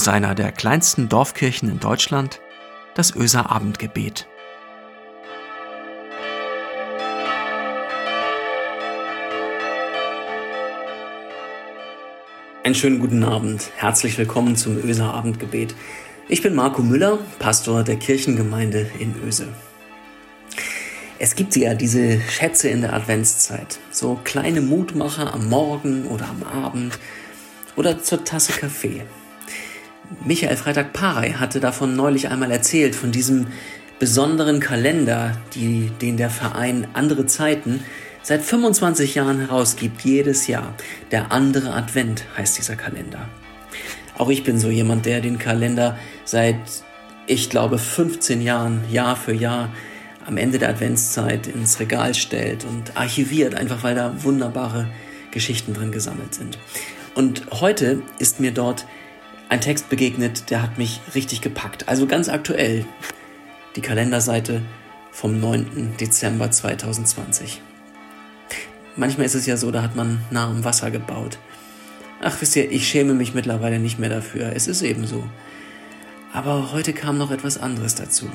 aus einer der kleinsten Dorfkirchen in Deutschland, das Öser Abendgebet. Einen schönen guten Abend. Herzlich willkommen zum Öser Abendgebet. Ich bin Marco Müller, Pastor der Kirchengemeinde in Öse. Es gibt ja diese Schätze in der Adventszeit, so kleine Mutmacher am Morgen oder am Abend oder zur Tasse Kaffee. Michael Freitag-Parey hatte davon neulich einmal erzählt, von diesem besonderen Kalender, die, den der Verein Andere Zeiten seit 25 Jahren herausgibt, jedes Jahr. Der andere Advent heißt dieser Kalender. Auch ich bin so jemand, der den Kalender seit, ich glaube, 15 Jahren, Jahr für Jahr, am Ende der Adventszeit ins Regal stellt und archiviert, einfach weil da wunderbare Geschichten drin gesammelt sind. Und heute ist mir dort ein Text begegnet, der hat mich richtig gepackt. Also ganz aktuell, die Kalenderseite vom 9. Dezember 2020. Manchmal ist es ja so, da hat man nah am Wasser gebaut. Ach, wisst ihr, ich schäme mich mittlerweile nicht mehr dafür. Es ist eben so. Aber heute kam noch etwas anderes dazu.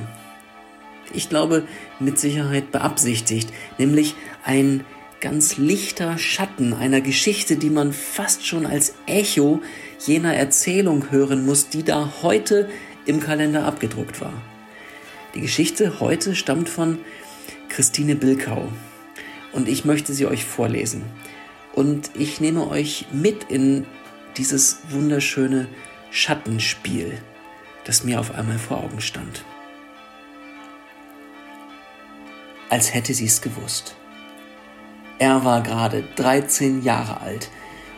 Ich glaube, mit Sicherheit beabsichtigt, nämlich ein ganz lichter Schatten einer Geschichte, die man fast schon als Echo jener Erzählung hören muss, die da heute im Kalender abgedruckt war. Die Geschichte heute stammt von Christine Bilkau, und ich möchte sie euch vorlesen. Und ich nehme euch mit in dieses wunderschöne Schattenspiel, das mir auf einmal vor Augen stand. Als hätte sie es gewusst. Er war gerade 13 Jahre alt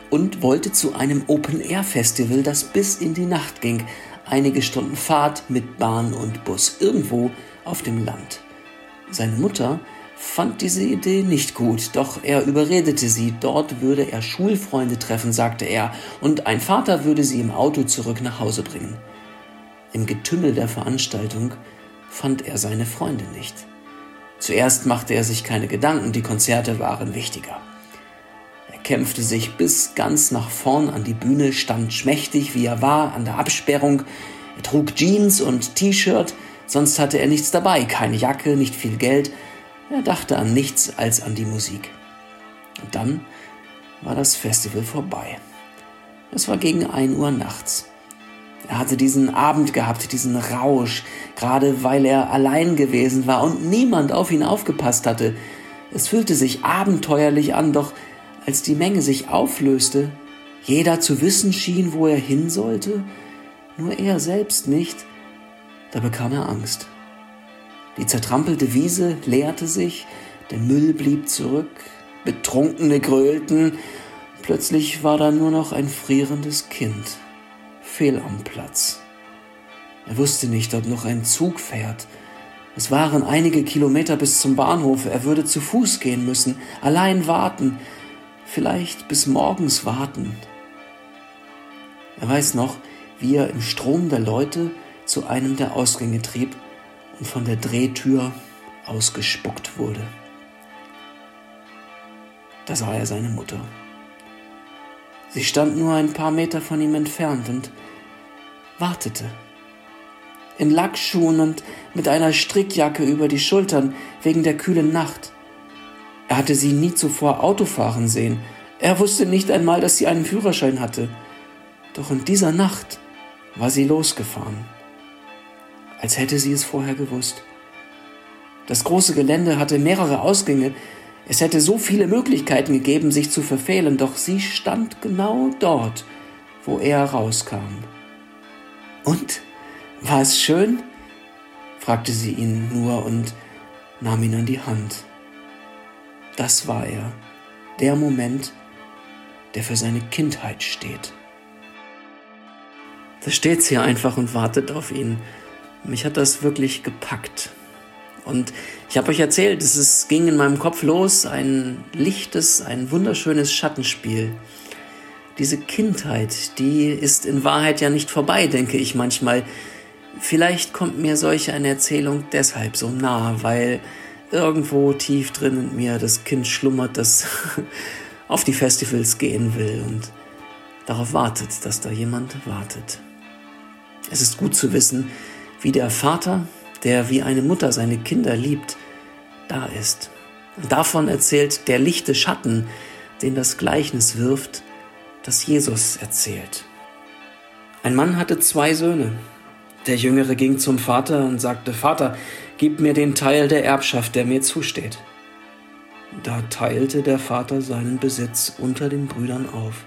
und wollte zu einem Open-Air-Festival, das bis in die Nacht ging, einige Stunden Fahrt mit Bahn und Bus irgendwo auf dem Land. Seine Mutter fand diese Idee nicht gut, doch er überredete sie, dort würde er Schulfreunde treffen, sagte er, und ein Vater würde sie im Auto zurück nach Hause bringen. Im Getümmel der Veranstaltung fand er seine Freunde nicht. Zuerst machte er sich keine Gedanken, die Konzerte waren wichtiger. Kämpfte sich bis ganz nach vorn an die Bühne, stand schmächtig, wie er war, an der Absperrung. Er trug Jeans und T-Shirt, sonst hatte er nichts dabei, keine Jacke, nicht viel Geld, er dachte an nichts als an die Musik. Und dann war das Festival vorbei. Es war gegen ein Uhr nachts. Er hatte diesen Abend gehabt, diesen Rausch, gerade weil er allein gewesen war und niemand auf ihn aufgepasst hatte. Es fühlte sich abenteuerlich an, doch als die Menge sich auflöste, jeder zu wissen schien, wo er hin sollte, nur er selbst nicht, da bekam er Angst. Die zertrampelte Wiese leerte sich, der Müll blieb zurück, Betrunkene grölten, plötzlich war da nur noch ein frierendes Kind, fehl am Platz. Er wusste nicht, ob noch ein Zug fährt. Es waren einige Kilometer bis zum Bahnhof, er würde zu Fuß gehen müssen, allein warten, vielleicht bis morgens warten. Er weiß noch, wie er im Strom der Leute zu einem der Ausgänge trieb und von der Drehtür ausgespuckt wurde. Da sah er seine Mutter. Sie stand nur ein paar Meter von ihm entfernt und wartete. In Lackschuhen und mit einer Strickjacke über die Schultern wegen der kühlen Nacht. Er hatte sie nie zuvor Autofahren sehen. Er wusste nicht einmal, dass sie einen Führerschein hatte. Doch in dieser Nacht war sie losgefahren als hätte sie es vorher gewusst. Das große Gelände hatte mehrere Ausgänge. Es hätte so viele Möglichkeiten gegeben, sich zu verfehlen, doch sie stand genau dort, wo er rauskam. Und? War es schön? fragte sie ihn nur und nahm ihn an die Hand. Das war er, der Moment, der für seine Kindheit steht. Da steht sie einfach und wartet auf ihn mich hat das wirklich gepackt. Und ich habe euch erzählt, es ging in meinem Kopf los, ein lichtes, ein wunderschönes Schattenspiel. Diese Kindheit, die ist in Wahrheit ja nicht vorbei, denke ich manchmal. Vielleicht kommt mir solch eine Erzählung deshalb so nah, weil irgendwo tief drin in mir das Kind schlummert, das auf die Festivals gehen will und darauf wartet, dass da jemand wartet. Es ist gut zu wissen, wie der Vater, der wie eine Mutter seine Kinder liebt, da ist. Davon erzählt der lichte Schatten, den das Gleichnis wirft, das Jesus erzählt. Ein Mann hatte zwei Söhne. Der Jüngere ging zum Vater und sagte, Vater, gib mir den Teil der Erbschaft, der mir zusteht. Da teilte der Vater seinen Besitz unter den Brüdern auf.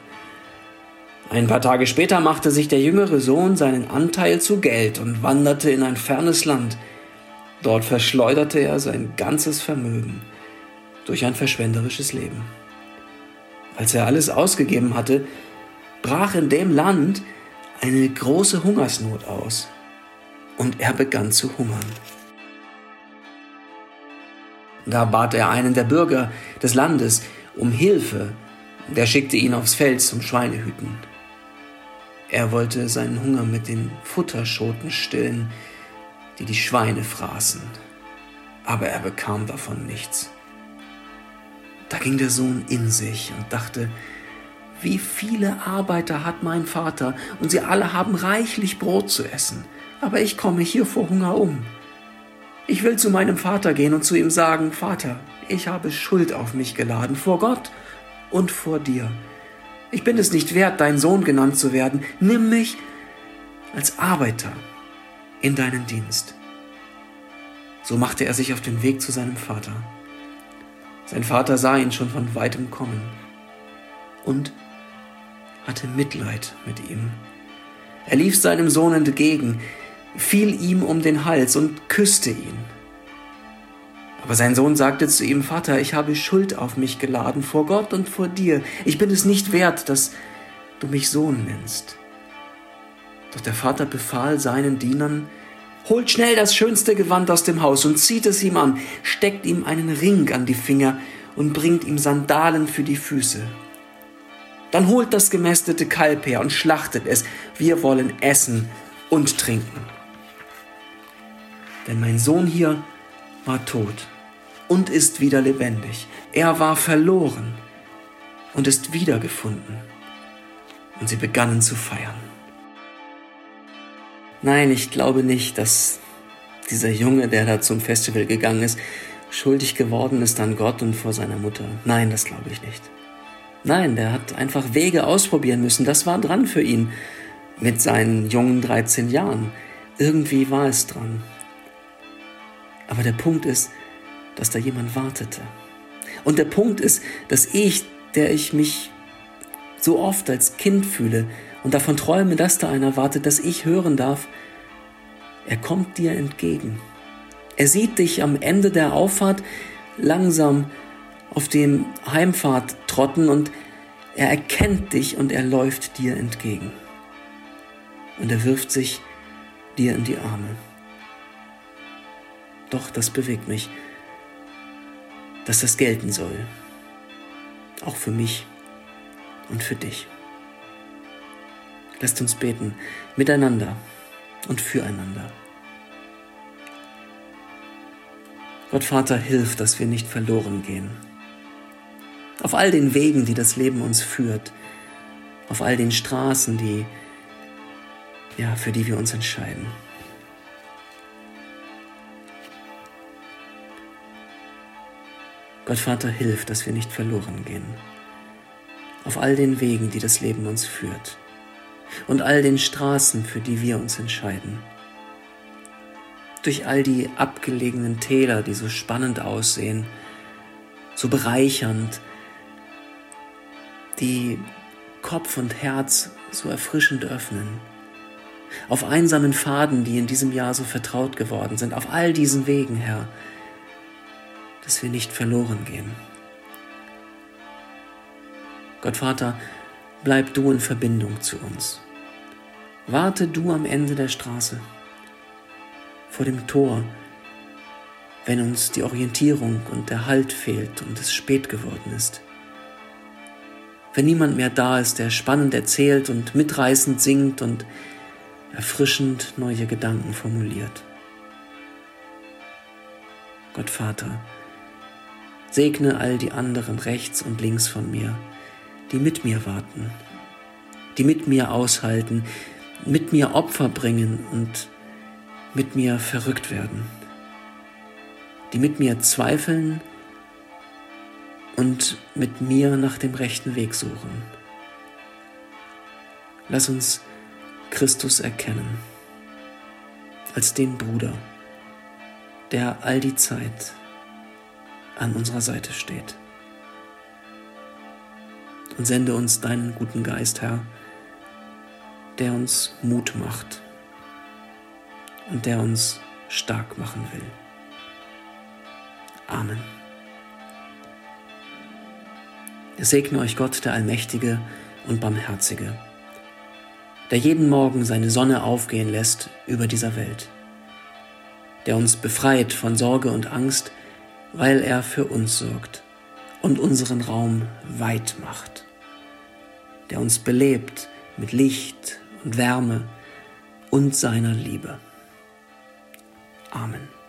Ein paar Tage später machte sich der jüngere Sohn seinen Anteil zu Geld und wanderte in ein fernes Land. Dort verschleuderte er sein ganzes Vermögen durch ein verschwenderisches Leben. Als er alles ausgegeben hatte, brach in dem Land eine große Hungersnot aus und er begann zu hungern. Da bat er einen der Bürger des Landes um Hilfe, der schickte ihn aufs Feld zum Schweinehüten. Er wollte seinen Hunger mit den Futterschoten stillen, die die Schweine fraßen, aber er bekam davon nichts. Da ging der Sohn in sich und dachte, wie viele Arbeiter hat mein Vater und sie alle haben reichlich Brot zu essen, aber ich komme hier vor Hunger um. Ich will zu meinem Vater gehen und zu ihm sagen, Vater, ich habe Schuld auf mich geladen vor Gott und vor dir. Ich bin es nicht wert, dein Sohn genannt zu werden. Nimm mich als Arbeiter in deinen Dienst. So machte er sich auf den Weg zu seinem Vater. Sein Vater sah ihn schon von weitem kommen und hatte Mitleid mit ihm. Er lief seinem Sohn entgegen, fiel ihm um den Hals und küsste ihn. Aber sein Sohn sagte zu ihm, Vater, ich habe Schuld auf mich geladen vor Gott und vor dir. Ich bin es nicht wert, dass du mich Sohn nennst. Doch der Vater befahl seinen Dienern, holt schnell das schönste Gewand aus dem Haus und zieht es ihm an, steckt ihm einen Ring an die Finger und bringt ihm Sandalen für die Füße. Dann holt das gemästete Kalb her und schlachtet es. Wir wollen essen und trinken. Denn mein Sohn hier war tot und ist wieder lebendig. Er war verloren und ist wiedergefunden. Und sie begannen zu feiern. Nein, ich glaube nicht, dass dieser Junge, der da zum Festival gegangen ist, schuldig geworden ist an Gott und vor seiner Mutter. Nein, das glaube ich nicht. Nein, der hat einfach Wege ausprobieren müssen. Das war dran für ihn mit seinen jungen 13 Jahren. Irgendwie war es dran. Aber der Punkt ist, dass da jemand wartete. Und der Punkt ist, dass ich, der ich mich so oft als Kind fühle und davon träume, dass da einer wartet, dass ich hören darf, er kommt dir entgegen. Er sieht dich am Ende der Auffahrt langsam auf dem Heimfahrt trotten und er erkennt dich und er läuft dir entgegen. Und er wirft sich dir in die Arme. Doch das bewegt mich, dass das gelten soll. Auch für mich und für dich. Lasst uns beten, miteinander und füreinander. Gott Vater, hilf, dass wir nicht verloren gehen. Auf all den Wegen, die das Leben uns führt, auf all den Straßen, die, ja, für die wir uns entscheiden. Gott Vater, hilf, dass wir nicht verloren gehen. Auf all den Wegen, die das Leben uns führt. Und all den Straßen, für die wir uns entscheiden. Durch all die abgelegenen Täler, die so spannend aussehen, so bereichernd, die Kopf und Herz so erfrischend öffnen. Auf einsamen Pfaden, die in diesem Jahr so vertraut geworden sind, auf all diesen Wegen, Herr, dass wir nicht verloren gehen. Gott Vater, bleib du in Verbindung zu uns. Warte du am Ende der Straße, vor dem Tor, wenn uns die Orientierung und der Halt fehlt und es spät geworden ist. Wenn niemand mehr da ist, der spannend erzählt und mitreißend singt und erfrischend neue Gedanken formuliert. Gott Vater, Segne all die anderen rechts und links von mir, die mit mir warten, die mit mir aushalten, mit mir Opfer bringen und mit mir verrückt werden, die mit mir zweifeln und mit mir nach dem rechten Weg suchen. Lass uns Christus erkennen als den Bruder, der all die Zeit an unserer Seite steht. Und sende uns deinen guten Geist, Herr, der uns Mut macht und der uns stark machen will. Amen. Segne euch Gott, der Allmächtige und Barmherzige, der jeden Morgen seine Sonne aufgehen lässt über dieser Welt, der uns befreit von Sorge und Angst, weil er für uns sorgt und unseren Raum weit macht, der uns belebt mit Licht und Wärme und seiner Liebe. Amen.